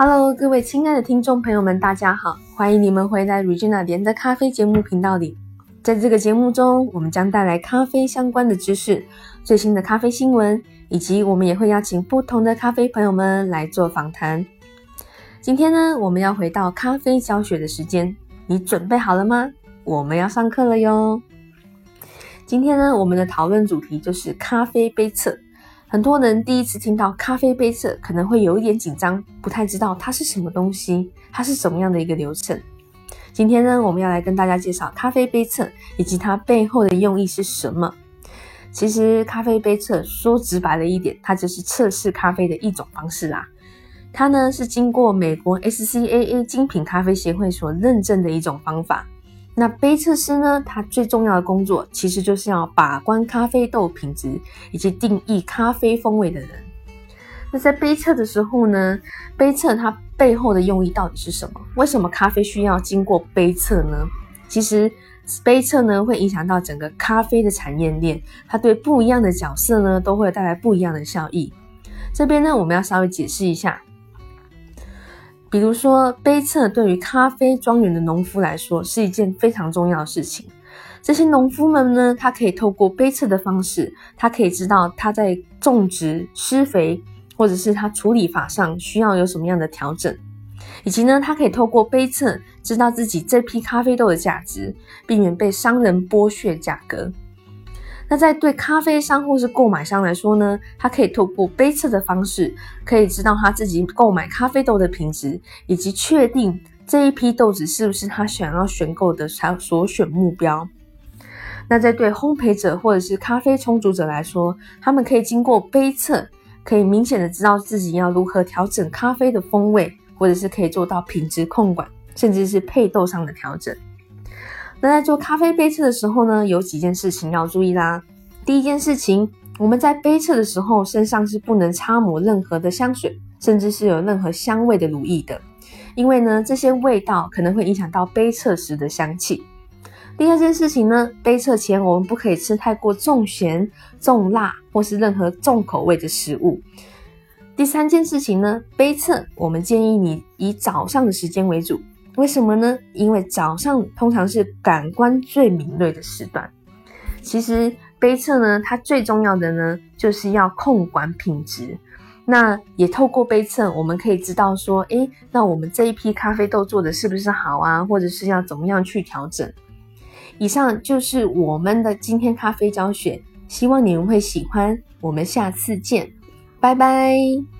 Hello，各位亲爱的听众朋友们，大家好，欢迎你们回来 Regina 连的咖啡节目频道里。在这个节目中，我们将带来咖啡相关的知识、最新的咖啡新闻，以及我们也会邀请不同的咖啡朋友们来做访谈。今天呢，我们要回到咖啡教学的时间，你准备好了吗？我们要上课了哟。今天呢，我们的讨论主题就是咖啡杯测。很多人第一次听到咖啡杯测，可能会有一点紧张，不太知道它是什么东西，它是什么样的一个流程。今天呢，我们要来跟大家介绍咖啡杯测以及它背后的用意是什么。其实，咖啡杯测说直白了一点，它就是测试咖啡的一种方式啦。它呢是经过美国 SCAA 精品咖啡协会所认证的一种方法。那杯测师呢？他最重要的工作其实就是要把关咖啡豆品质以及定义咖啡风味的人。那在杯测的时候呢，杯测它背后的用意到底是什么？为什么咖啡需要经过杯测呢？其实杯测呢会影响到整个咖啡的产业链，它对不一样的角色呢都会带来不一样的效益。这边呢我们要稍微解释一下。比如说，杯测对于咖啡庄园的农夫来说是一件非常重要的事情。这些农夫们呢，他可以透过杯测的方式，他可以知道他在种植、施肥或者是他处理法上需要有什么样的调整，以及呢，他可以透过杯测知道自己这批咖啡豆的价值，避免被商人剥削价格。那在对咖啡商或是购买商来说呢，他可以透过杯测的方式，可以知道他自己购买咖啡豆的品质，以及确定这一批豆子是不是他想要选购的他所选目标。那在对烘焙者或者是咖啡充足者来说，他们可以经过杯测，可以明显的知道自己要如何调整咖啡的风味，或者是可以做到品质控管，甚至是配豆上的调整。那在做咖啡杯测的时候呢，有几件事情要注意啦。第一件事情，我们在杯测的时候，身上是不能擦抹任何的香水，甚至是有任何香味的乳液的，因为呢，这些味道可能会影响到杯测时的香气。第二件事情呢，杯测前我们不可以吃太过重咸、重辣或是任何重口味的食物。第三件事情呢，杯测我们建议你以早上的时间为主。为什么呢？因为早上通常是感官最敏锐的时段。其实杯测呢，它最重要的呢，就是要控管品质。那也透过杯测，我们可以知道说，诶，那我们这一批咖啡豆做的是不是好啊？或者是要怎么样去调整？以上就是我们的今天咖啡教学，希望你们会喜欢。我们下次见，拜拜。